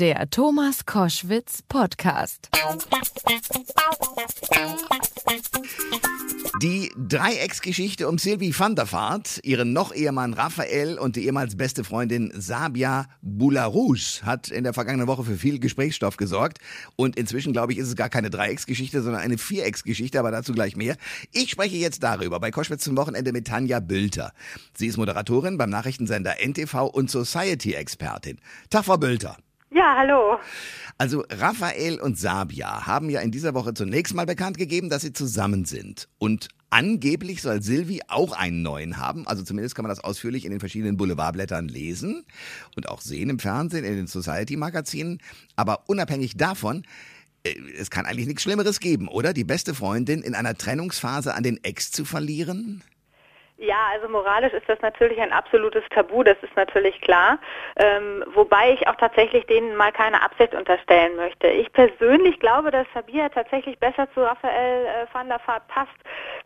Der Thomas Koschwitz Podcast. Die Dreiecksgeschichte um Sylvie van der Vaart, ihren noch Ehemann Raphael und die ehemals beste Freundin Sabia Boularouche hat in der vergangenen Woche für viel Gesprächsstoff gesorgt. Und inzwischen, glaube ich, ist es gar keine Dreiecksgeschichte, sondern eine Vierecksgeschichte, aber dazu gleich mehr. Ich spreche jetzt darüber bei Koschwitz zum Wochenende mit Tanja Bülter. Sie ist Moderatorin beim Nachrichtensender NTV und Society-Expertin. Tag, Frau Bülter. Ja, hallo. Also Raphael und Sabia haben ja in dieser Woche zunächst mal bekannt gegeben, dass sie zusammen sind. Und angeblich soll Silvi auch einen neuen haben. Also zumindest kann man das ausführlich in den verschiedenen Boulevardblättern lesen und auch sehen im Fernsehen, in den Society-Magazinen. Aber unabhängig davon, äh, es kann eigentlich nichts Schlimmeres geben, oder? Die beste Freundin in einer Trennungsphase an den Ex zu verlieren? Ja, also moralisch ist das natürlich ein absolutes Tabu, das ist natürlich klar. Ähm, wobei ich auch tatsächlich denen mal keine Absicht unterstellen möchte. Ich persönlich glaube, dass Sabia tatsächlich besser zu Raphael äh, van der Vaart passt.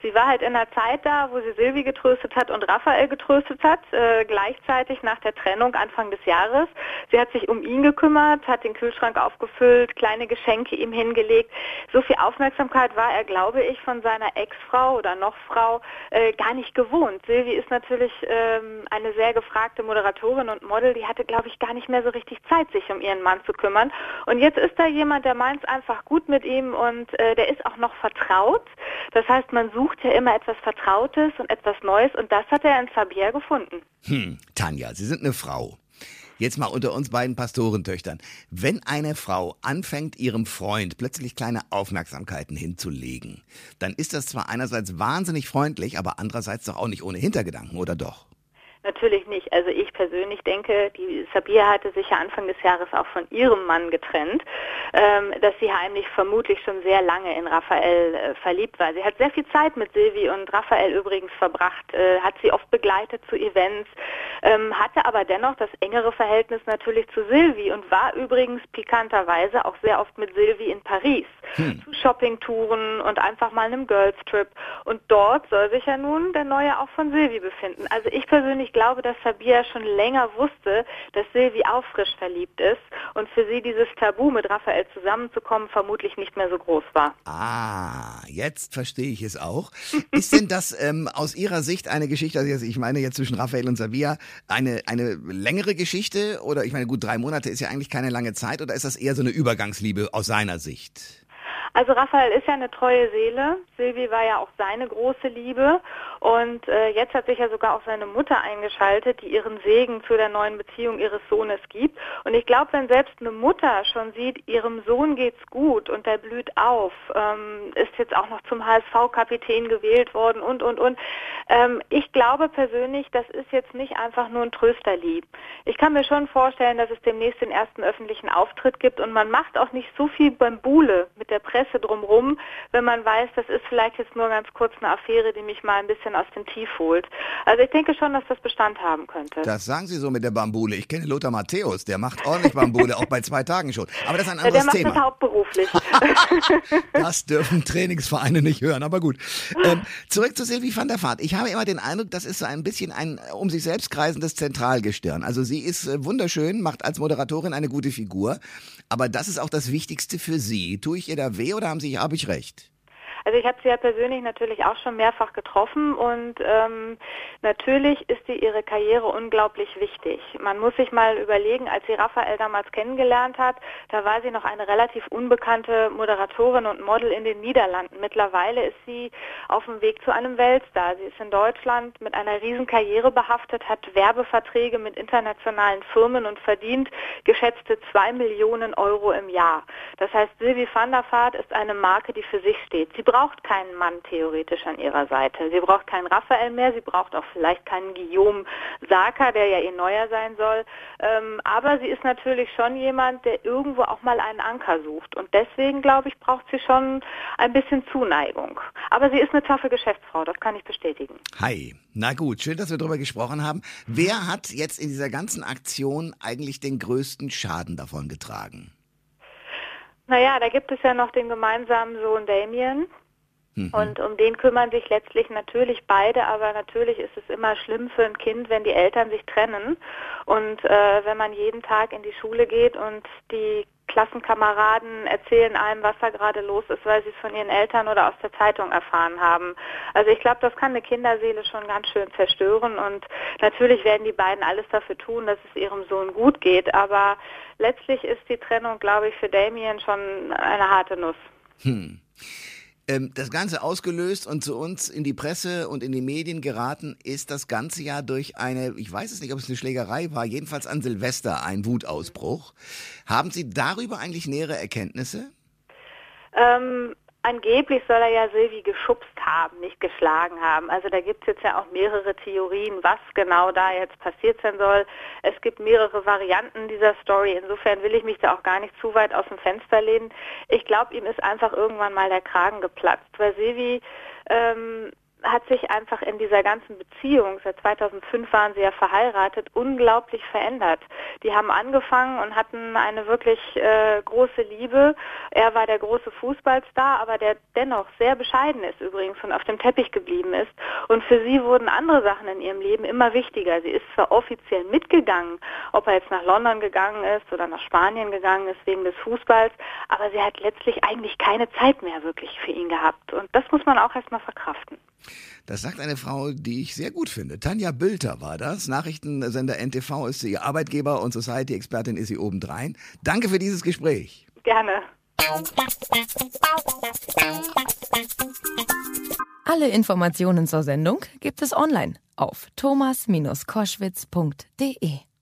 Sie war halt in einer Zeit da, wo sie Silvi getröstet hat und Raphael getröstet hat, äh, gleichzeitig nach der Trennung Anfang des Jahres. Sie hat sich um ihn gekümmert, hat den Kühlschrank aufgefüllt, kleine Geschenke ihm hingelegt. So viel Aufmerksamkeit war er, glaube ich, von seiner Ex-Frau oder noch Frau äh, gar nicht gewohnt gewohnt. Silvi ist natürlich ähm, eine sehr gefragte Moderatorin und Model, die hatte, glaube ich, gar nicht mehr so richtig Zeit, sich um ihren Mann zu kümmern. Und jetzt ist da jemand, der meint es einfach gut mit ihm und äh, der ist auch noch vertraut. Das heißt, man sucht ja immer etwas Vertrautes und etwas Neues und das hat er in Fabier gefunden. Hm, Tanja, Sie sind eine Frau. Jetzt mal unter uns beiden Pastorentöchtern. Wenn eine Frau anfängt, ihrem Freund plötzlich kleine Aufmerksamkeiten hinzulegen, dann ist das zwar einerseits wahnsinnig freundlich, aber andererseits doch auch nicht ohne Hintergedanken, oder doch? Natürlich nicht. Also ich persönlich denke, die Sabia hatte sich ja Anfang des Jahres auch von ihrem Mann getrennt, ähm, dass sie heimlich vermutlich schon sehr lange in Raphael äh, verliebt war. Sie hat sehr viel Zeit mit Silvi und Raphael übrigens verbracht, äh, hat sie oft begleitet zu Events, ähm, hatte aber dennoch das engere Verhältnis natürlich zu Silvi und war übrigens pikanterweise auch sehr oft mit Silvi in Paris hm. zu Shoppingtouren und einfach mal einem Girls Trip. Und dort soll sich ja nun der Neue auch von Silvi befinden. Also ich persönlich glaube, dass Sabia schon länger wusste, dass Silvi auch frisch verliebt ist und für sie dieses Tabu mit Raphael zusammenzukommen vermutlich nicht mehr so groß war. Ah, jetzt verstehe ich es auch. Ist denn das ähm, aus Ihrer Sicht eine Geschichte, also ich meine jetzt zwischen Raphael und Sabia, eine, eine längere Geschichte oder ich meine gut, drei Monate ist ja eigentlich keine lange Zeit oder ist das eher so eine Übergangsliebe aus seiner Sicht? Also Raphael ist ja eine treue Seele. Silvi war ja auch seine große Liebe. Und äh, jetzt hat sich ja sogar auch seine Mutter eingeschaltet, die ihren Segen zu der neuen Beziehung ihres Sohnes gibt. Und ich glaube, wenn selbst eine Mutter schon sieht, ihrem Sohn geht's gut und der blüht auf, ähm, ist jetzt auch noch zum HSV-Kapitän gewählt worden und, und, und. Ähm, ich glaube persönlich, das ist jetzt nicht einfach nur ein Trösterlieb. Ich kann mir schon vorstellen, dass es demnächst den ersten öffentlichen Auftritt gibt und man macht auch nicht so viel beim Bule mit der Presse Presse drumherum, wenn man weiß, das ist vielleicht jetzt nur ganz kurz eine Affäre, die mich mal ein bisschen aus dem Tief holt. Also ich denke schon, dass das Bestand haben könnte. Das sagen Sie so mit der Bambule. Ich kenne Lothar Matthäus, der macht ordentlich Bambule, auch bei zwei Tagen schon. Aber das ist ein anderes Thema. Der macht das hauptberuflich. das dürfen Trainingsvereine nicht hören, aber gut. Ähm, zurück zu Sylvie van der Vaart. Ich habe immer den Eindruck, das ist so ein bisschen ein um sich selbst kreisendes Zentralgestirn. Also sie ist äh, wunderschön, macht als Moderatorin eine gute Figur, aber das ist auch das Wichtigste für sie. Tue ich ihr da weh oder haben Sie, habe ich recht? Also ich habe sie ja persönlich natürlich auch schon mehrfach getroffen und ähm, natürlich ist sie ihre Karriere unglaublich wichtig. Man muss sich mal überlegen, als sie Raphael damals kennengelernt hat, da war sie noch eine relativ unbekannte Moderatorin und Model in den Niederlanden. Mittlerweile ist sie auf dem Weg zu einem Weltstar. Sie ist in Deutschland mit einer riesen Karriere behaftet, hat Werbeverträge mit internationalen Firmen und verdient geschätzte zwei Millionen Euro im Jahr. Das heißt, Sylvie van der Vaart ist eine Marke, die für sich steht. Sie braucht keinen Mann theoretisch an ihrer Seite. Sie braucht keinen Raphael mehr, sie braucht auch vielleicht keinen Guillaume Saka, der ja ihr neuer sein soll. Ähm, aber sie ist natürlich schon jemand, der irgendwo auch mal einen Anker sucht. Und deswegen, glaube ich, braucht sie schon ein bisschen Zuneigung. Aber sie ist eine taffe Geschäftsfrau, das kann ich bestätigen. Hi. Na gut, schön, dass wir darüber gesprochen haben. Wer hat jetzt in dieser ganzen Aktion eigentlich den größten Schaden davon getragen? Naja, da gibt es ja noch den gemeinsamen Sohn Damien, Mhm. Und um den kümmern sich letztlich natürlich beide, aber natürlich ist es immer schlimm für ein Kind, wenn die Eltern sich trennen. Und äh, wenn man jeden Tag in die Schule geht und die Klassenkameraden erzählen einem, was da gerade los ist, weil sie es von ihren Eltern oder aus der Zeitung erfahren haben. Also ich glaube, das kann eine Kinderseele schon ganz schön zerstören und natürlich werden die beiden alles dafür tun, dass es ihrem Sohn gut geht, aber letztlich ist die Trennung, glaube ich, für Damien schon eine harte Nuss. Hm ähm, das Ganze ausgelöst und zu uns in die Presse und in die Medien geraten ist das Ganze ja durch eine, ich weiß es nicht, ob es eine Schlägerei war, jedenfalls an Silvester ein Wutausbruch. Haben Sie darüber eigentlich nähere Erkenntnisse? Ähm, Angeblich soll er ja Silvi geschubst haben, nicht geschlagen haben. Also da gibt es jetzt ja auch mehrere Theorien, was genau da jetzt passiert sein soll. Es gibt mehrere Varianten dieser Story. Insofern will ich mich da auch gar nicht zu weit aus dem Fenster lehnen. Ich glaube, ihm ist einfach irgendwann mal der Kragen geplatzt, weil Silvi ähm, hat sich einfach in dieser ganzen Beziehung, seit 2005 waren sie ja verheiratet, unglaublich verändert. Die haben angefangen und hatten eine wirklich äh, große Liebe. Er war der große Fußballstar, aber der dennoch sehr bescheiden ist übrigens und auf dem Teppich geblieben ist. Und für sie wurden andere Sachen in ihrem Leben immer wichtiger. Sie ist zwar offiziell mitgegangen, ob er jetzt nach London gegangen ist oder nach Spanien gegangen ist wegen des Fußballs, aber sie hat letztlich eigentlich keine Zeit mehr wirklich für ihn gehabt. Und das muss man auch erstmal verkraften. Das sagt eine Frau, die ich sehr gut finde. Tanja Bülter war das. Nachrichtensender NTV ist sie ihr Arbeitgeber und Society-Expertin ist sie obendrein. Danke für dieses Gespräch. Gerne. Alle Informationen zur Sendung gibt es online auf thomas-koschwitz.de.